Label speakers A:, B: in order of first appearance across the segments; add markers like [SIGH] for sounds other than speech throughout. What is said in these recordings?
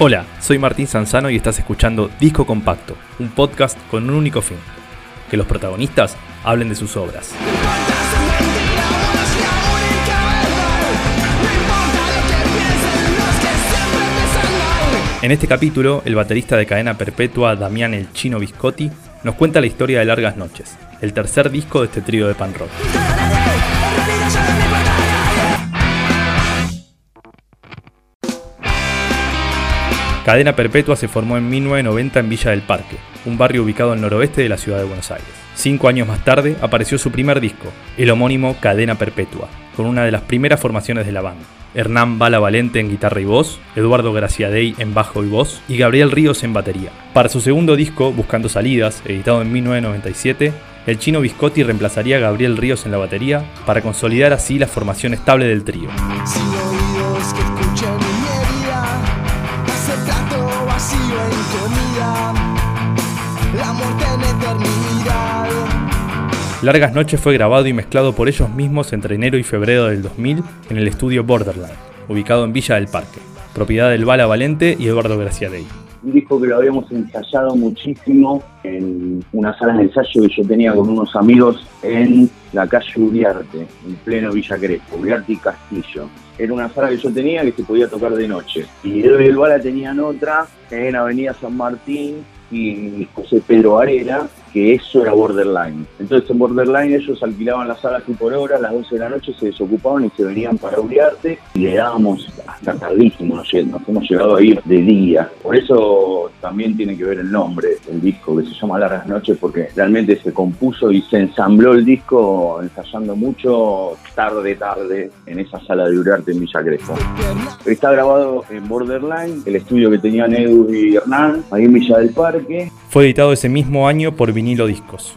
A: Hola, soy Martín Sanzano y estás escuchando Disco Compacto, un podcast con un único fin, que los protagonistas hablen de sus obras. En este capítulo, el baterista de cadena perpetua Damián El Chino Biscotti nos cuenta la historia de Largas Noches, el tercer disco de este trío de pan rock. Cadena Perpetua se formó en 1990 en Villa del Parque, un barrio ubicado al noroeste de la ciudad de Buenos Aires. Cinco años más tarde apareció su primer disco, el homónimo Cadena Perpetua, con una de las primeras formaciones de la banda. Hernán Bala Valente en guitarra y voz, Eduardo Graciadei en bajo y voz y Gabriel Ríos en batería. Para su segundo disco, Buscando Salidas, editado en 1997, el chino Biscotti reemplazaría a Gabriel Ríos en la batería para consolidar así la formación estable del trío. Largas Noches fue grabado y mezclado por ellos mismos entre enero y febrero del 2000 en el estudio Borderland, ubicado en Villa del Parque, propiedad del Bala Valente y Eduardo Graciadei.
B: Un disco que lo habíamos ensayado muchísimo en una sala de ensayo que yo tenía con unos amigos en la calle Uriarte, en pleno Villa Crespo, Uriarte y Castillo. Era una sala que yo tenía que se podía tocar de noche. Y Edo y el Bala tenían otra en Avenida San Martín y José Pedro Varela, que eso era Borderline. Entonces en Borderline ellos alquilaban las salas y por hora, a las 12 de la noche se desocupaban y se venían para Uriarte y le dábamos hasta tardísimo, nos, hemos llegado a ir de día. Por eso también tiene que ver el nombre del disco, que se llama Largas Noches, porque realmente se compuso y se ensambló el disco ensayando mucho tarde, tarde en esa sala de Uriarte en Villa Crespo. Está grabado en Borderline, el estudio que tenían Edu y Hernán, ahí en Villa del Parque.
A: Fue editado ese mismo año por vinilo discos.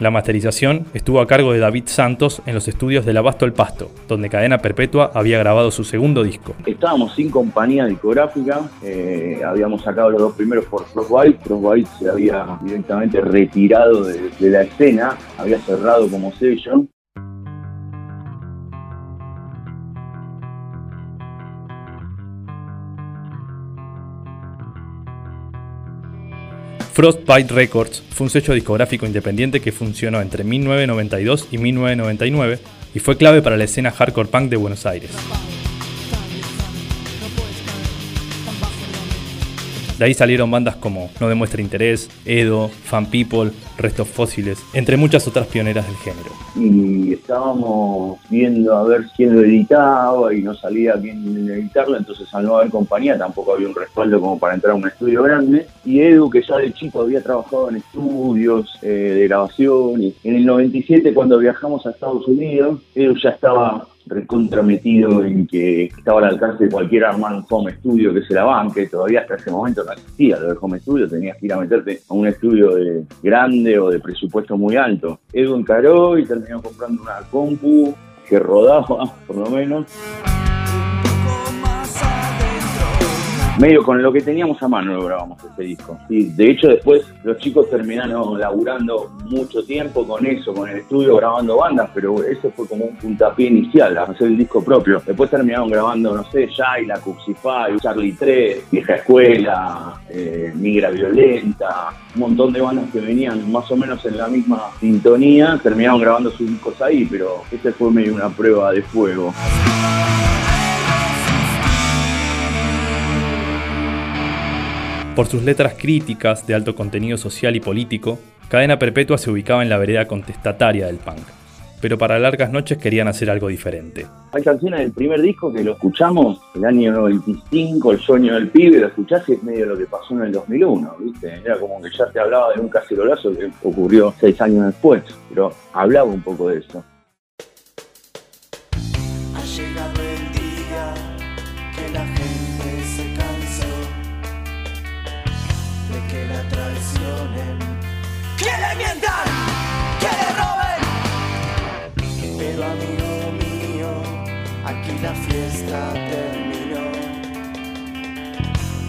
A: La masterización estuvo a cargo de David Santos en los estudios del Abasto el Pasto, donde Cadena Perpetua había grabado su segundo disco.
B: Estábamos sin compañía discográfica, eh, habíamos sacado los dos primeros por Frostbite, Frostbite se había directamente retirado de la escena, había cerrado como sello,
A: Frostbite Records fue un sello discográfico independiente que funcionó entre 1992 y 1999 y fue clave para la escena hardcore punk de Buenos Aires. De ahí salieron bandas como No Demuestra Interés, Edo, Fan People, Restos Fósiles, entre muchas otras pioneras del género.
B: Y estábamos viendo a ver quién lo editaba y no salía quién editarlo, entonces al no haber compañía tampoco había un respaldo como para entrar a un estudio grande. Y Edu, que ya de chico había trabajado en estudios eh, de grabación, y en el 97 cuando viajamos a Estados Unidos, Edu ya estaba recontrametido en que estaba al alcance de cualquier armar home studio que se la banque, todavía hasta ese momento no existía lo de home studio, tenías que ir a meterte a un estudio de grande o de presupuesto muy alto. Edu encaró y terminó comprando una compu que rodaba, [LAUGHS] por lo menos. Medio con lo que teníamos a mano lo grabamos este disco. Y de hecho después los chicos terminaron laburando mucho tiempo con eso, con el estudio grabando bandas, pero eso fue como un puntapié inicial, hacer el disco propio. Después terminaron grabando, no sé, la Cuxify, Charlie 3, Vieja Escuela, eh, Migra Violenta, un montón de bandas que venían más o menos en la misma sintonía, terminaron grabando sus discos ahí, pero este fue medio una prueba de fuego.
A: Por sus letras críticas de alto contenido social y político, Cadena Perpetua se ubicaba en la vereda contestataria del punk. Pero para largas noches querían hacer algo diferente.
B: Hay canciones del primer disco que lo escuchamos el año 95, El sueño del pibe, lo escuchás y es medio lo que pasó en el 2001, ¿viste? Era como que ya te hablaba de un cacerolazo que ocurrió seis años después, pero hablaba un poco de eso.
C: La fiesta terminó.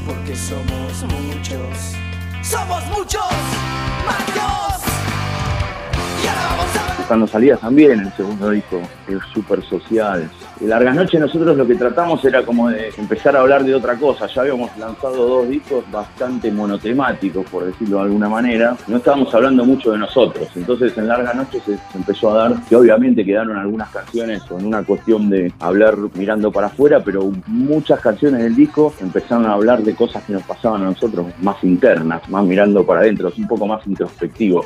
C: Porque somos muchos. ¡Somos muchos! ¡Malos!
B: Pasando también, el segundo disco es súper social. Y Largas Noches nosotros lo que tratamos era como de empezar a hablar de otra cosa. Ya habíamos lanzado dos discos bastante monotemáticos, por decirlo de alguna manera. No estábamos hablando mucho de nosotros. Entonces en Largas Noches se, empezó a dar que obviamente quedaron algunas canciones con una cuestión de hablar mirando para afuera, pero muchas canciones del disco empezaron a hablar de cosas que nos pasaban a nosotros más internas, más mirando para adentro, un poco más introspectivo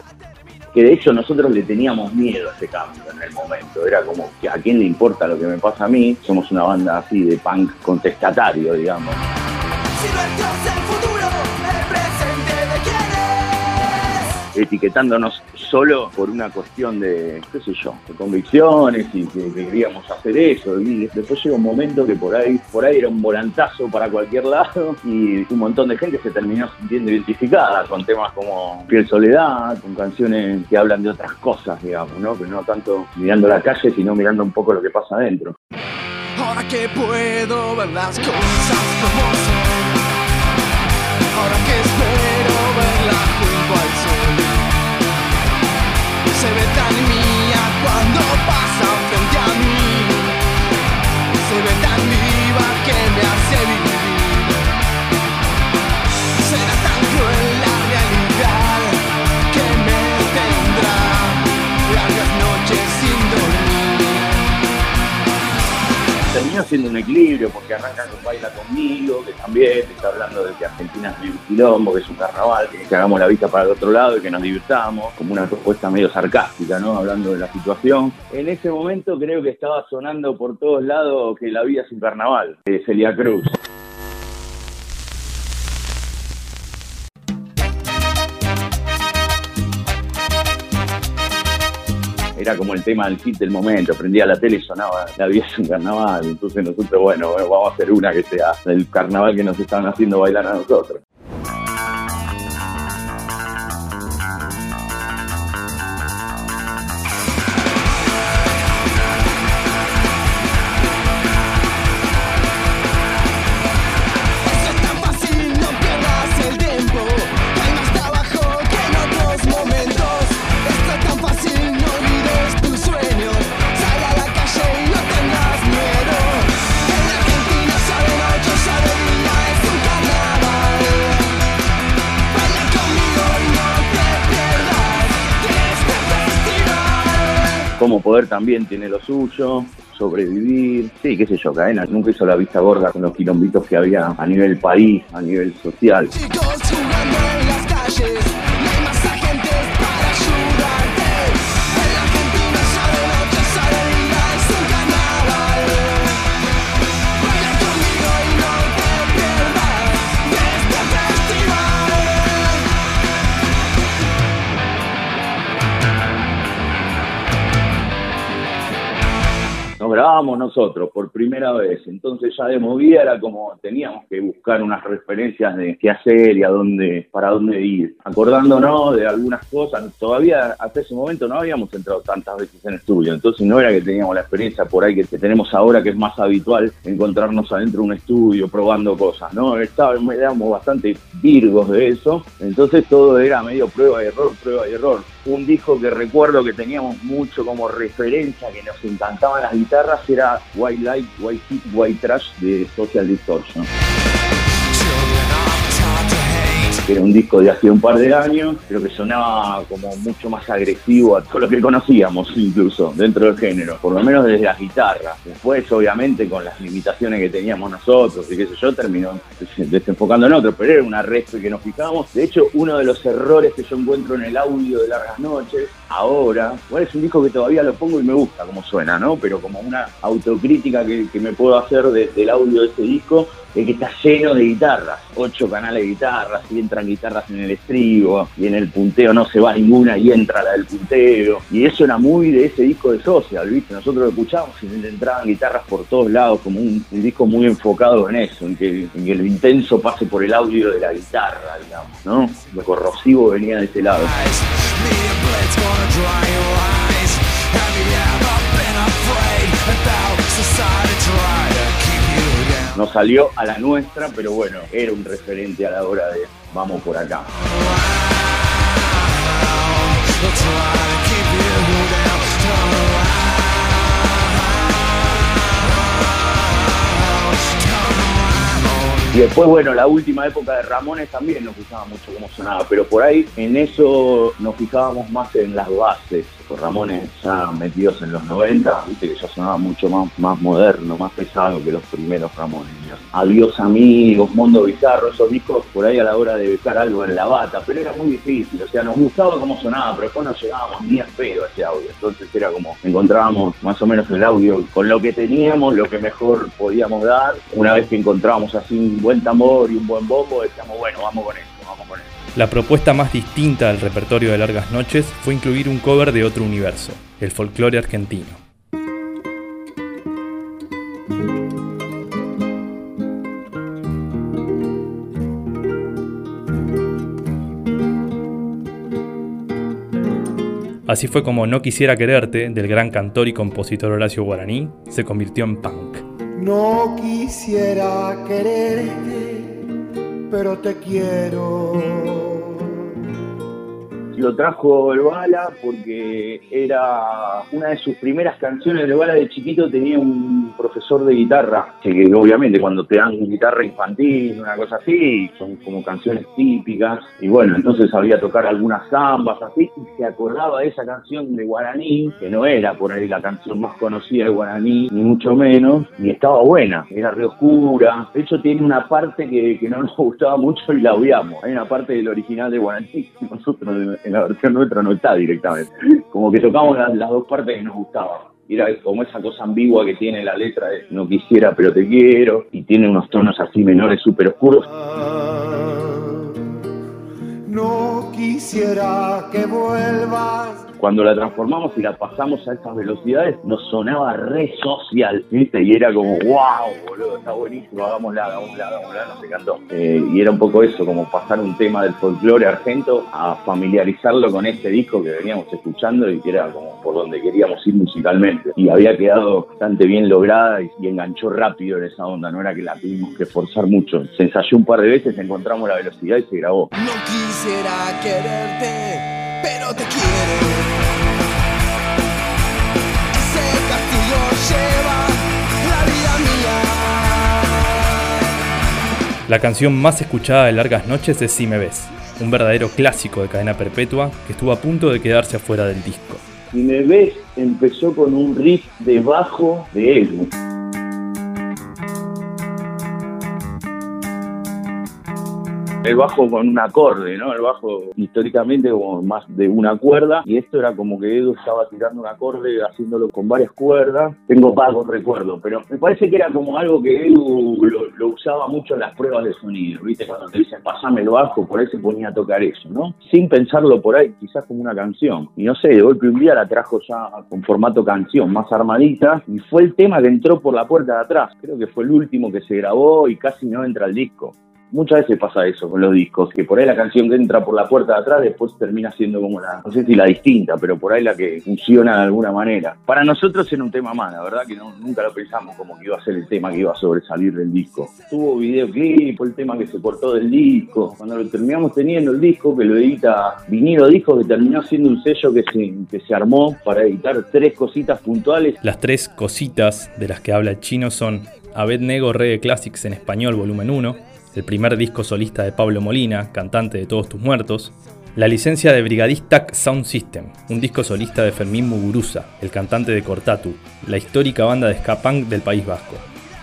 B: que de hecho nosotros le teníamos miedo a ese cambio en el momento. Era como a quién le importa lo que me pasa a mí. Somos una banda así de punk contestatario, digamos. Etiquetándonos solo por una cuestión de, qué sé yo, de convicciones y que, que queríamos hacer eso. Y después llega un momento que por ahí, por ahí era un volantazo para cualquier lado y un montón de gente se terminó sintiendo identificada con temas como Piel Soledad, con canciones que hablan de otras cosas, digamos, ¿no? Que no tanto mirando la calle, sino mirando un poco lo que pasa adentro.
C: Ahora que puedo ver las cosas como son. Ahora que espero
B: terminó siendo un equilibrio porque arrancan con Baila Conmigo, que también está hablando de que Argentina es un quilombo, que es un carnaval, que, que hagamos la vista para el otro lado y que nos divirtamos, como una propuesta medio sarcástica, ¿no? Hablando de la situación. En ese momento creo que estaba sonando por todos lados que la vida es un carnaval, de Celia Cruz. Era como el tema del hit del momento. Prendía la tele y sonaba La vida es un carnaval. Entonces nosotros, bueno, vamos a hacer una que sea del carnaval que nos están haciendo bailar a nosotros. Poder también tiene lo suyo, sobrevivir. Sí, qué sé yo, Cadena nunca hizo la vista gorda con los quilombitos que había a nivel país, a nivel social. Nos grabamos nosotros por primera vez, entonces ya de movida era como teníamos que buscar unas referencias de qué hacer y a dónde, para dónde ir. Acordándonos de algunas cosas, todavía hasta ese momento no habíamos entrado tantas veces en estudio, entonces no era que teníamos la experiencia por ahí que, que tenemos ahora, que es más habitual encontrarnos adentro de un estudio probando cosas, ¿no? Estábamos, éramos bastante virgos de eso, entonces todo era medio prueba y error, prueba y error. Un disco que recuerdo que teníamos mucho como referencia, que nos encantaban las guitarras, era White Light, White Heat, White Trash de Social Distortion. Que era un disco de hace un par de años, pero que sonaba como mucho más agresivo a todo lo que conocíamos incluso dentro del género, por lo menos desde las guitarras. Después, obviamente, con las limitaciones que teníamos nosotros y qué sé yo, terminó desenfocando en otro, pero era una red que nos fijamos. De hecho, uno de los errores que yo encuentro en el audio de Largas Noches, ahora, igual es un disco que todavía lo pongo y me gusta como suena, ¿no? Pero como una autocrítica que, me puedo hacer de- del audio de este disco, es que está lleno de guitarras, ocho canales de guitarras, y entran guitarras en el estribo, y en el punteo no se va ninguna y entra la del punteo. Y eso era muy de ese disco de Social, ¿viste? Nosotros lo escuchábamos y entraban guitarras por todos lados, como un, disco muy enfocado en eso, en que, en el intenso pase por el audio de la guitarra, digamos, ¿no? Lo corrosivo venía de ese lado. No salió a la nuestra, pero bueno, era un referente a la hora de vamos por acá. Y después, bueno, la última época de Ramones también nos fijaba mucho cómo sonaba, pero por ahí en eso nos fijábamos más en las bases. Los Ramones ya metidos en los 90, viste que ya sonaba mucho más, más moderno, más pesado que los primeros Ramones. Adiós amigos, Mundo Bizarro, esos discos por ahí a la hora de buscar algo en la bata, pero era muy difícil, o sea, nos gustaba cómo sonaba, pero después no llegábamos ni a pedo ese audio. Entonces era como, encontrábamos más o menos el audio con lo que teníamos, lo que mejor podíamos dar. Una vez que encontrábamos así un buen tambor y un buen bombo, decíamos, bueno, vamos con con esto.
A: La propuesta más distinta del repertorio de Largas Noches fue incluir un cover de otro universo, el folclore argentino. Así fue como No Quisiera Quererte, del gran cantor y compositor Horacio Guaraní, se convirtió en punk.
D: No quisiera quererte, pero te quiero
B: lo trajo el Bala porque era una de sus primeras canciones. El Bala de chiquito tenía un profesor de guitarra, que obviamente cuando te dan guitarra infantil, una cosa así, son como canciones típicas. Y bueno, entonces sabía tocar algunas zambas así y se acordaba de esa canción de Guaraní, que no era por ahí la canción más conocida de Guaraní, ni mucho menos, ni estaba buena, era re oscura. De hecho, tiene una parte que, que no nos [LAUGHS] gustaba mucho y la odiamos. Hay una parte del original de Guaraní que nosotros en la versión nuestra no está directamente. Como que tocamos las, dos partes que nos gustaban. Era como esa cosa ambigua que tiene la letra de no quisiera pero te quiero y tiene unos tonos así menores súper oscuros.
D: No quisiera que vuelvas
B: cuando la transformamos y la pasamos a esas velocidades, nos sonaba re social, ¿viste? Y era como, wow, boludo, está buenísimo, hagámosla, hagámosla, hagámosla, nos encantó. Eh, y era un poco eso, como pasar un tema del folclore argento a familiarizarlo con este disco que veníamos escuchando y que era como por donde queríamos ir musicalmente. Y había quedado bastante bien lograda y, enganchó rápido en esa onda, no era que la tuvimos que forzar mucho. Se ensayó un par de veces, encontramos la velocidad y se grabó.
C: No quisiera quererte, pero te quiero. Ese castillo lleva la vida mía.
A: La canción más escuchada de Largas Noches es Si me ves, un verdadero clásico de cadena perpetua que estuvo a punto de quedarse afuera del disco.
B: Si me ves, empezó con un riff de bajo de Edu. El bajo con un acorde, ¿no? El bajo históricamente como más de una cuerda y esto era como que Edu estaba tirando un acorde haciéndolo con varias cuerdas. Tengo vagos recuerdos, pero me parece que era como algo que Edu lo, lo usaba mucho en las pruebas de sonido, ¿viste? Cuando te dicen pasame el bajo, por ahí se ponía a tocar eso, ¿no? Sin pensarlo por ahí, quizás como una canción. Y no sé, de golpe un día la trajo ya con formato canción, más armadita, y fue el tema que entró por la puerta de atrás. Creo que fue el último que se grabó y casi no entra al disco. Muchas veces pasa eso con los discos, que por ahí la canción que entra por la puerta de atrás después termina siendo como la, no sé si la distinta, pero por ahí la que funciona de alguna manera. Para nosotros era un tema más, la verdad que nunca lo pensamos como que iba a ser el tema que iba a sobresalir del disco. Tuvo videoclip, el tema que se cortó del disco. Cuando lo terminamos teniendo el disco, que lo edita Vinilo Disco, que terminó siendo un sello que se, que se armó para editar tres cositas puntuales
A: Las tres cositas de las que habla el chino son Abednego Reggae Classics en español volumen 1, el primer disco solista de Pablo Molina, cantante de Todos tus muertos, la licencia de Brigadista Sound System, un disco solista de Fermín Muguruza, el cantante de Cortatu, la histórica banda de ska punk del País Vasco.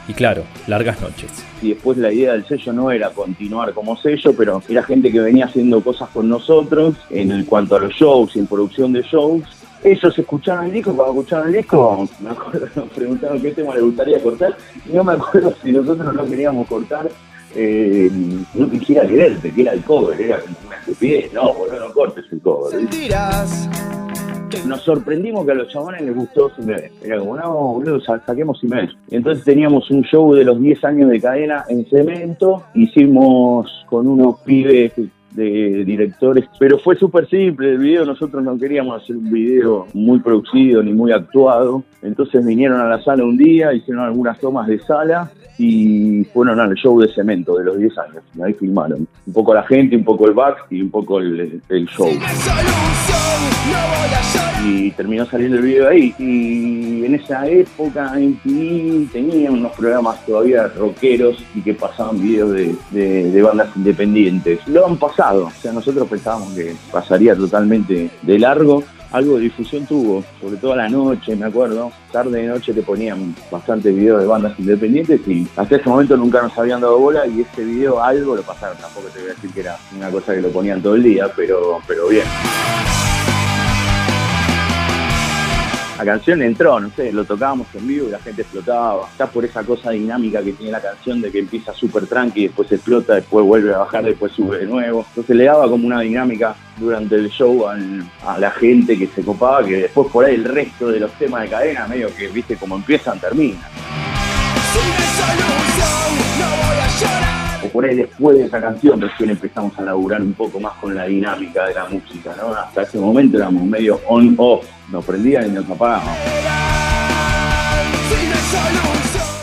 A: Y claro, Largas Noches.
B: y después la idea del sello no era continuar como sello, pero era gente que venía haciendo cosas con nosotros en cuanto a los shows y en producción de shows. Ellos escucharon el disco, cuando escucharon el disco, me acuerdo, [LAUGHS] nos preguntaron qué tema les gustaría cortar, y no me acuerdo si nosotros no queríamos cortar, eh, no quisiera quererte, que era el cover, era como una estupidez, no, boludo, no cortes el cover.
C: Sentirás
B: Nos sorprendimos que a los chabones les gustó Siemens. Era como, no, boludo, sa- saquemos Siemens. Y entonces teníamos un show de los 10 años de cadena en cemento. Hicimos con unos pibes de directores, pero fue súper simple el video, nosotros no queríamos hacer un video muy producido ni muy actuado, entonces vinieron a la sala un día, hicieron algunas tomas de sala y fueron al show de cemento de los 10 años. Y ahí filmaron. Un poco la gente, un poco el back y un poco el, el show. Y terminó saliendo el video ahí. Y en esa época MTV tenía unos programas todavía rockeros y que pasaban videos de, de- de bandas independientes. Lo han pasado. O sea, nosotros pensábamos que pasaría totalmente de largo. Algo de difusión tuvo, sobre todo a la noche, me acuerdo. Tarde de noche te ponían bastantes videos de bandas independientes y hasta ese momento nunca nos habían dado bola y ese video algo lo pasaron. Tampoco te voy a decir que era una cosa que lo ponían todo el día, pero, pero bien. La canción entró, no sé, lo tocábamos en vivo y la gente explotaba. Está por esa cosa dinámica que tiene la canción de que empieza súper tranqui, después explota, después vuelve a bajar, después sube de nuevo. Entonces le daba como una dinámica durante el show a la gente que se copaba, que después por ahí el resto de los temas de cadena, medio que, viste, como empiezan, terminan. O por ahí después de esa canción recién empezamos a laburar un poco más con la dinámica de la música, ¿no? Hasta ese momento éramos medio on-off, nos prendían y nos apagábamos.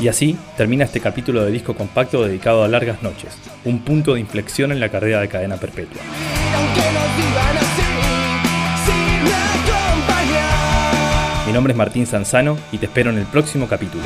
A: Y así termina este capítulo de disco compacto dedicado a Largas Noches, un punto de inflexión en la carrera de Cadena Perpetua. Mi nombre es Martín Sanzano y te espero en el próximo capítulo.